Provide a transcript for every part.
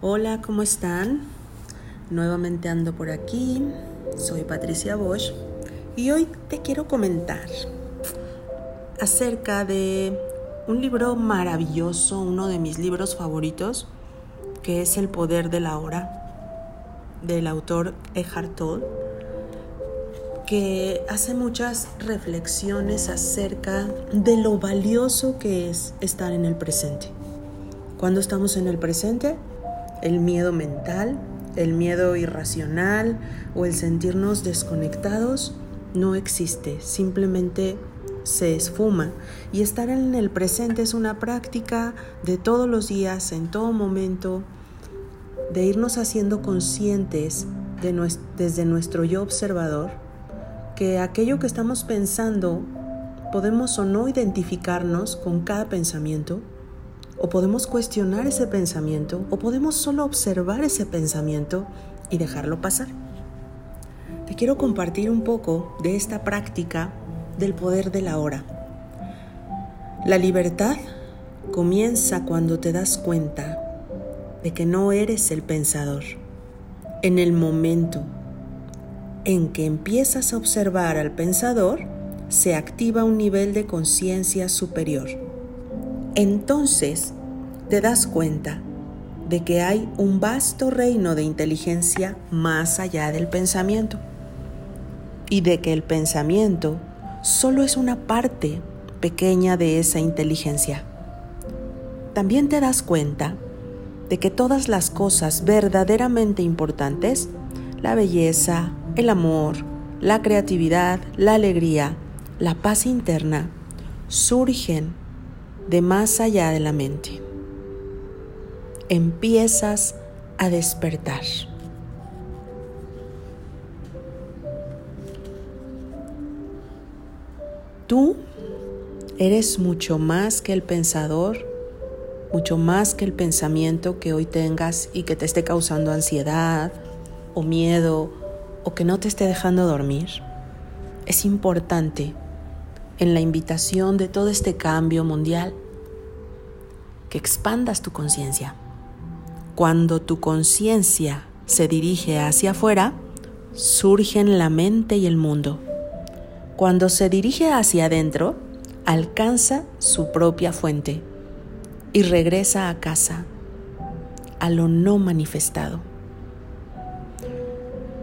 Hola, ¿cómo están? Nuevamente ando por aquí. Soy Patricia Bosch y hoy te quiero comentar acerca de un libro maravilloso, uno de mis libros favoritos, que es El poder de la hora, del autor Eckhart Tolle, que hace muchas reflexiones acerca de lo valioso que es estar en el presente. Cuando estamos en el presente, el miedo mental, el miedo irracional o el sentirnos desconectados no existe, simplemente se esfuma. Y estar en el presente es una práctica de todos los días, en todo momento, de irnos haciendo conscientes de desde nuestro yo observador, que aquello que estamos pensando podemos o no identificarnos con cada pensamiento, o podemos cuestionar ese pensamiento o podemos solo observar ese pensamiento y dejarlo pasar. Te quiero compartir un poco de esta práctica del poder de la hora. La libertad comienza cuando te das cuenta de que no eres el pensador. En el momento en que empiezas a observar al pensador, se activa un nivel de conciencia superior entonces te das cuenta de que hay un vasto reino de inteligencia más allá del pensamiento y de que el pensamiento solo es una parte pequeña de esa inteligencia. También te das cuenta de que todas las cosas verdaderamente importantes, la belleza, el amor, la creatividad, la alegría, la paz interna, surgen de más allá de la mente. Empiezas a despertar. Tú eres mucho más que el pensador, mucho más que el pensamiento que hoy tengas y que te esté causando ansiedad o miedo o que no te esté dejando dormir. Es importante en la invitación de todo este cambio mundial, que expandas tu conciencia. Cuando tu conciencia se dirige hacia afuera, surgen la mente y el mundo. Cuando se dirige hacia adentro, alcanza su propia fuente y regresa a casa, a lo no manifestado.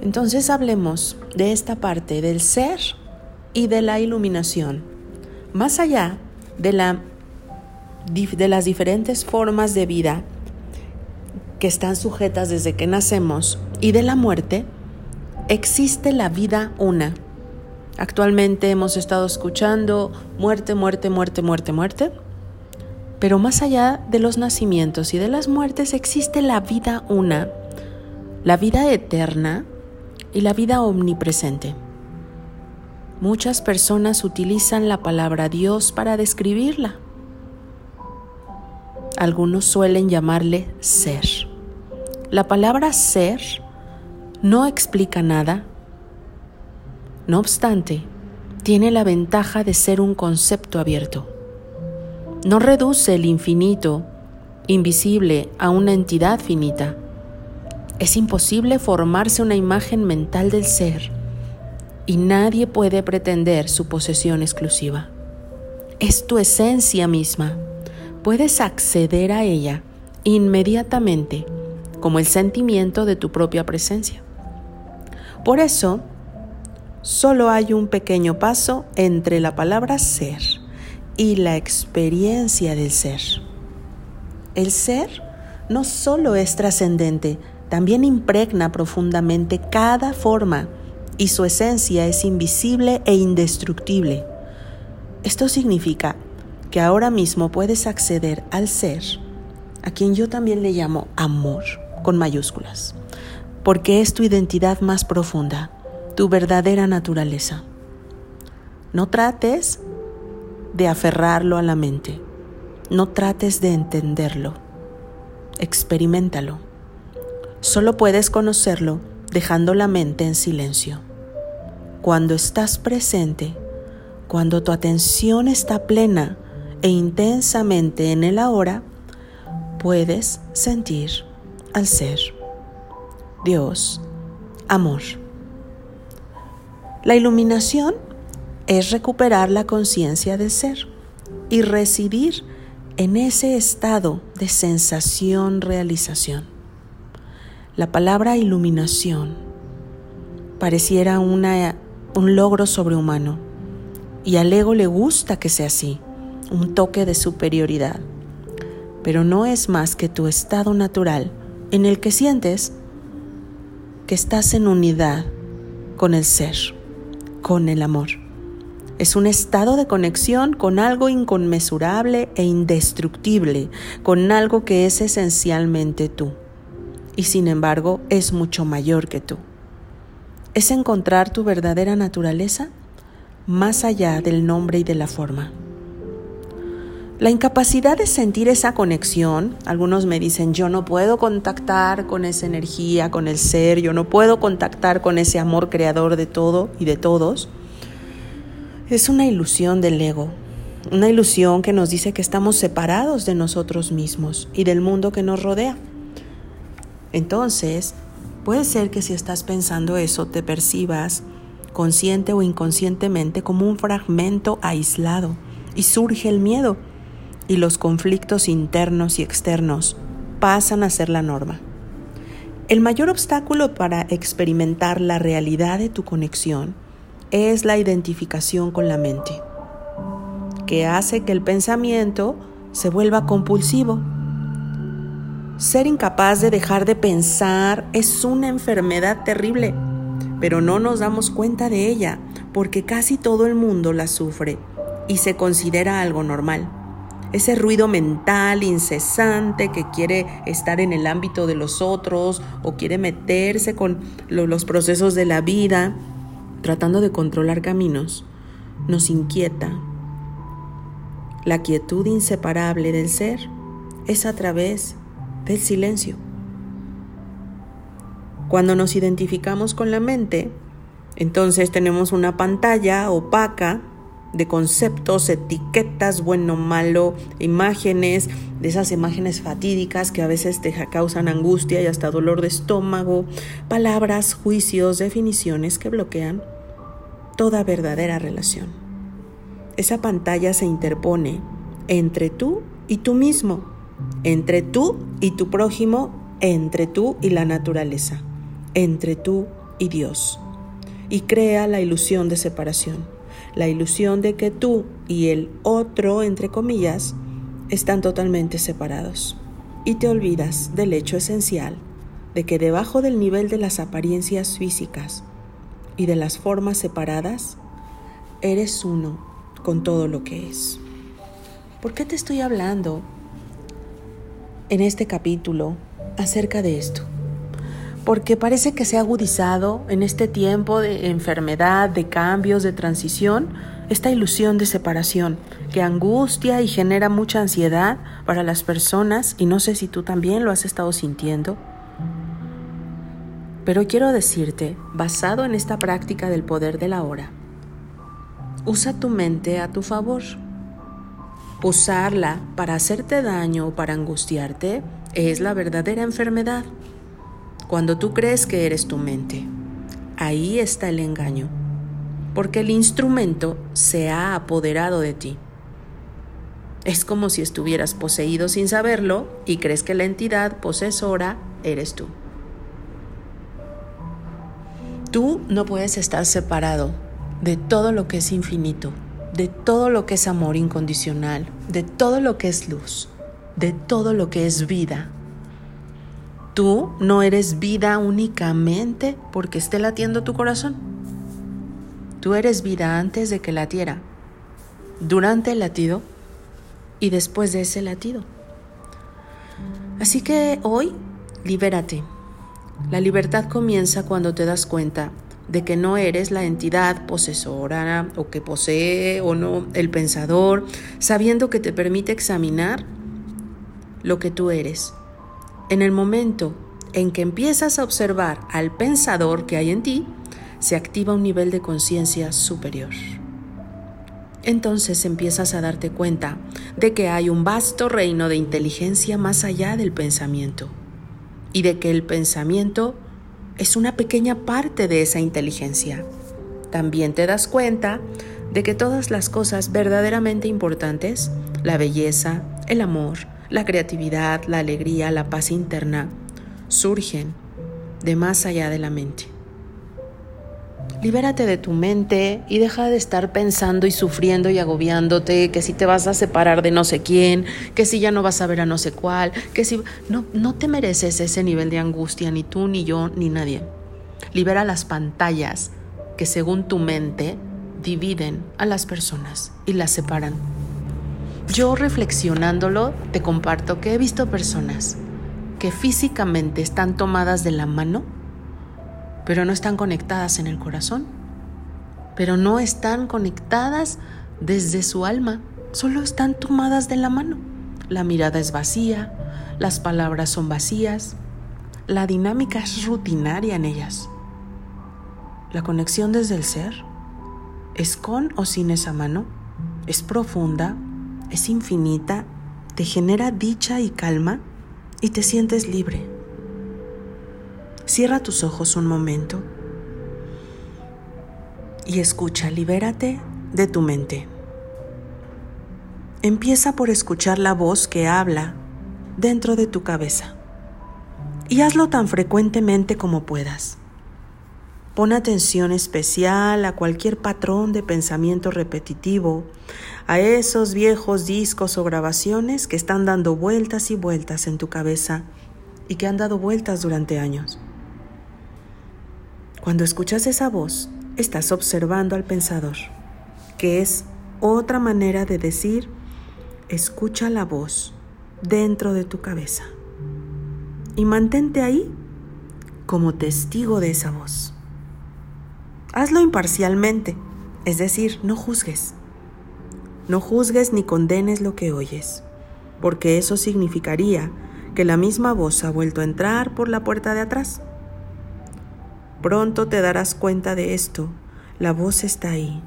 Entonces hablemos de esta parte del ser y de la iluminación. Más allá de, la, de las diferentes formas de vida que están sujetas desde que nacemos y de la muerte, existe la vida una. Actualmente hemos estado escuchando muerte, muerte, muerte, muerte, muerte. Pero más allá de los nacimientos y de las muertes existe la vida una, la vida eterna y la vida omnipresente. Muchas personas utilizan la palabra Dios para describirla. Algunos suelen llamarle ser. La palabra ser no explica nada. No obstante, tiene la ventaja de ser un concepto abierto. No reduce el infinito, invisible, a una entidad finita. Es imposible formarse una imagen mental del ser y nadie puede pretender su posesión exclusiva. Es tu esencia misma. Puedes acceder a ella inmediatamente como el sentimiento de tu propia presencia. Por eso, solo hay un pequeño paso entre la palabra ser y la experiencia del ser. El ser no solo es trascendente, también impregna profundamente cada forma y su esencia es invisible e indestructible. Esto significa que ahora mismo puedes acceder al ser, a quien yo también le llamo amor, con mayúsculas, porque es tu identidad más profunda, tu verdadera naturaleza. No trates de aferrarlo a la mente, no trates de entenderlo, experimentalo. Solo puedes conocerlo dejando la mente en silencio cuando estás presente, cuando tu atención está plena e intensamente en el ahora, puedes sentir al ser. Dios, amor. La iluminación es recuperar la conciencia del ser y residir en ese estado de sensación-realización. La palabra iluminación pareciera una, un logro sobrehumano y al ego le gusta que sea así, un toque de superioridad, pero no es más que tu estado natural en el que sientes que estás en unidad con el ser, con el amor. Es un estado de conexión con algo inconmensurable e indestructible, con algo que es esencialmente tú, y sin embargo es mucho mayor que tú. Es encontrar tu verdadera naturaleza más allá del nombre y de la forma. La incapacidad de sentir esa conexión, algunos me dicen, yo no puedo contactar con esa energía, con el ser, yo no puedo contactar con ese amor creador de todo y de todos, es una ilusión del ego, una ilusión que nos dice que estamos separados de nosotros mismos y del mundo que nos rodea. Entonces, puede ser que si estás pensando eso te percibas consciente o inconscientemente como un fragmento aislado y surge el miedo y los conflictos internos y externos pasan a ser la norma. El mayor obstáculo para experimentar la realidad de tu conexión es la identificación con la mente, que hace que el pensamiento se vuelva compulsivo. Ser incapaz de dejar de pensar es una enfermedad terrible, pero no nos damos cuenta de ella porque casi todo el mundo la sufre y se considera algo normal. Ese ruido mental incesante que quiere estar en el ámbito de los otros o quiere meterse con los procesos de la vida tratando de controlar caminos, nos inquieta. La quietud inseparable del ser es a través del silencio. Cuando nos identificamos con la mente, entonces tenemos una pantalla opaca de conceptos, etiquetas, bueno, malo, imágenes, de esas imágenes fatídicas que a veces te causan angustia y hasta dolor de estómago, palabras, juicios, definiciones que bloquean toda verdadera relación. Esa pantalla se interpone entre tú y tú mismo, entre tú y tu prójimo, entre tú y la naturaleza, entre tú y Dios, y crea la ilusión de separación la ilusión de que tú y el otro, entre comillas, están totalmente separados. Y te olvidas del hecho esencial de que debajo del nivel de las apariencias físicas y de las formas separadas, eres uno con todo lo que es. ¿Por qué te estoy hablando en este capítulo acerca de esto? porque parece que se ha agudizado en este tiempo de enfermedad, de cambios, de transición, esta ilusión de separación que angustia y genera mucha ansiedad para las personas y no sé si tú también lo has estado sintiendo. Pero quiero decirte, basado en esta práctica del poder de la hora, usa tu mente a tu favor. Usarla para hacerte daño o para angustiarte es la verdadera enfermedad cuando tú crees que eres tu mente. Ahí está el engaño, porque el instrumento se ha apoderado de ti. Es como si estuvieras poseído sin saberlo y crees que la entidad posesora eres tú. Tú no puedes estar separado de todo lo que es infinito, de todo lo que es amor incondicional, de todo lo que es luz, de todo lo que es vida. Tú no eres vida únicamente porque esté latiendo tu corazón. Tú eres vida antes de que latiera, durante el latido y después de ese latido. Así que hoy, libérate. La libertad comienza cuando te das cuenta de que no eres la entidad posesora o que posee o no el pensador, sabiendo que te permite examinar lo que tú eres en el momento en que empiezas a observar al pensador que hay en ti, se activa un nivel de conciencia superior. Entonces empiezas a darte cuenta de que hay un vasto reino de inteligencia más allá del pensamiento. y de que el pensamiento es una pequeña parte de esa inteligencia. También te das cuenta de que todas las cosas verdaderamente importantes, la belleza, el amor, la creatividad, la alegría, la paz interna, surgen de más allá de la mente. Libérate de tu mente y deja de estar pensando y sufriendo y agobiándote, que si te vas a separar de no sé quién, que si ya no vas a ver a no sé cuál, que si no no te mereces ese nivel de angustia ni tú ni yo ni nadie. Libera las pantallas que según tu mente dividen a las personas y las separan. Yo reflexionándolo te comparto que he visto personas que físicamente están tomadas de la mano, pero no están conectadas en el corazón, pero no están conectadas desde su alma, solo están tomadas de la mano. La mirada es vacía, las palabras son vacías, la dinámica es rutinaria en ellas. La conexión desde el ser es con o sin esa mano, es profunda, es infinita, te genera dicha y calma y te sientes libre. Cierra tus ojos un momento y escucha, libérate de tu mente. Empieza por escuchar la voz que habla dentro de tu cabeza y hazlo tan frecuentemente como puedas. Pon atención especial a cualquier patrón de pensamiento repetitivo, a esos viejos discos o grabaciones que están dando vueltas y vueltas en tu cabeza y que han dado vueltas durante años. Cuando escuchas esa voz, estás observando al pensador, que es otra manera de decir, escucha la voz dentro de tu cabeza y mantente ahí como testigo de esa voz. Hazlo imparcialmente, es decir, no juzgues. No juzgues ni condenes lo que oyes, porque eso significaría que la misma voz ha vuelto a entrar por la puerta de atrás. Pronto te darás cuenta de esto, la voz está ahí,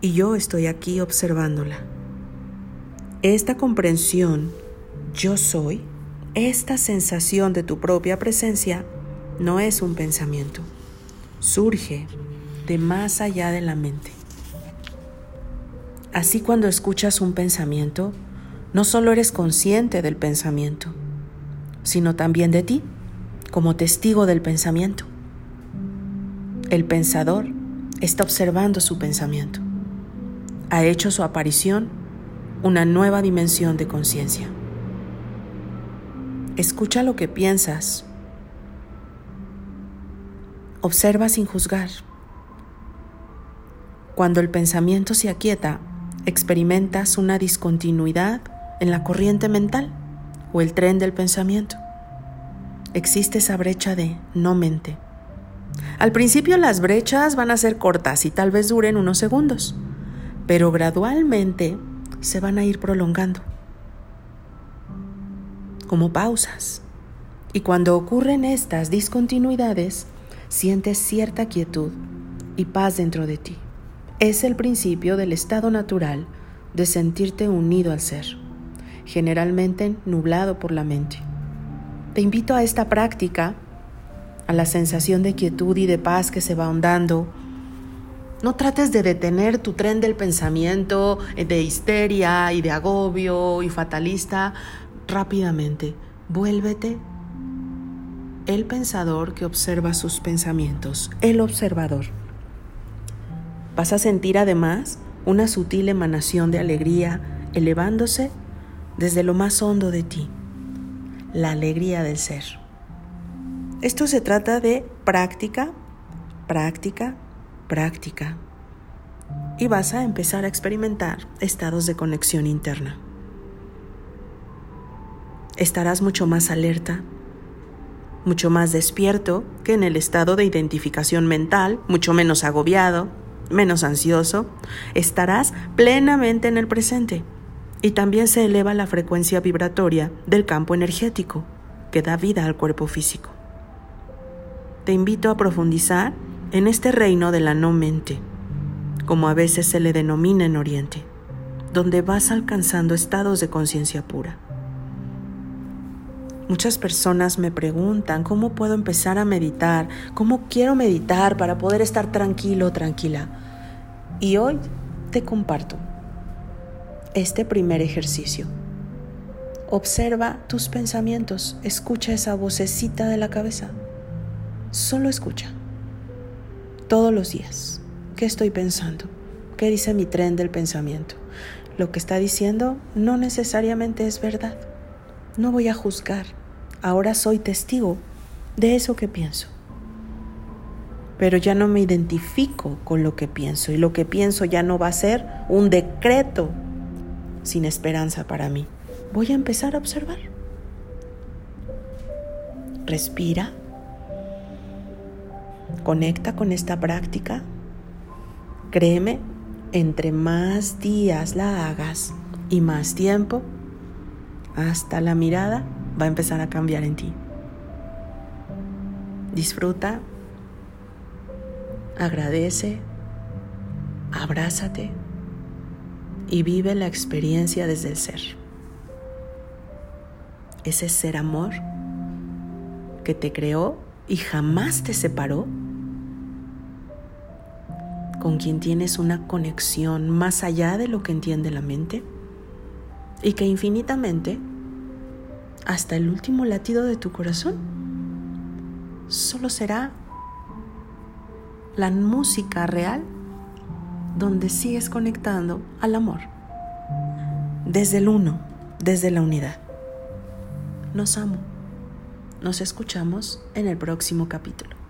y yo estoy aquí observándola. Esta comprensión, yo soy, esta sensación de tu propia presencia, no es un pensamiento surge de más allá de la mente. Así cuando escuchas un pensamiento, no solo eres consciente del pensamiento, sino también de ti, como testigo del pensamiento. El pensador está observando su pensamiento. Ha hecho su aparición una nueva dimensión de conciencia. Escucha lo que piensas Observa sin juzgar. Cuando el pensamiento se aquieta, experimentas una discontinuidad en la corriente mental o el tren del pensamiento. Existe esa brecha de no mente. Al principio las brechas van a ser cortas y tal vez duren unos segundos, pero gradualmente se van a ir prolongando, como pausas. Y cuando ocurren estas discontinuidades, sientes cierta quietud y paz dentro de ti. Es el principio del estado natural de sentirte unido al ser, generalmente nublado por la mente. Te invito a esta práctica, a la sensación de quietud y de paz que se va ahondando. No trates de detener tu tren del pensamiento de histeria y de agobio y fatalista rápidamente. Vuélvete el pensador que observa sus pensamientos, el observador. Vas a sentir además una sutil emanación de alegría elevándose desde lo más hondo de ti, la alegría del ser. Esto se trata de práctica, práctica, práctica. Y vas a empezar a experimentar estados de conexión interna. Estarás mucho más alerta, mucho más despierto que en el estado de identificación mental, mucho menos agobiado, menos ansioso, estarás plenamente en el presente. Y también se eleva la frecuencia vibratoria del campo energético que da vida al cuerpo físico. Te invito a profundizar en este reino de la no mente, como a veces se le denomina en Oriente, donde vas alcanzando estados de conciencia pura. Muchas personas me preguntan cómo puedo empezar a meditar, cómo quiero meditar para poder estar tranquilo tranquila. Y hoy te comparto este primer ejercicio. Observa tus pensamientos, escucha esa vocecita de la cabeza. Solo escucha. Todos los días. ¿Qué estoy pensando? ¿Qué dice mi tren del pensamiento? Lo que está diciendo no necesariamente es verdad. No voy a juzgar. Ahora soy testigo de eso que pienso. Pero ya no me identifico con lo que pienso y lo que pienso ya no va a ser un decreto sin esperanza para mí. Voy a empezar a observar. Respira. Conecta con esta práctica. Créeme, entre más días la hagas y más tiempo, hasta la mirada va a empezar a cambiar en ti. Disfruta, agradece, abrázate y vive la experiencia desde el ser. Ese ser amor que te creó y jamás te separó, con quien tienes una conexión más allá de lo que entiende la mente y que infinitamente, hasta el último latido de tu corazón, solo será la música real donde sigues conectando al amor. Desde el uno, desde la unidad. Nos amo. Nos escuchamos en el próximo capítulo.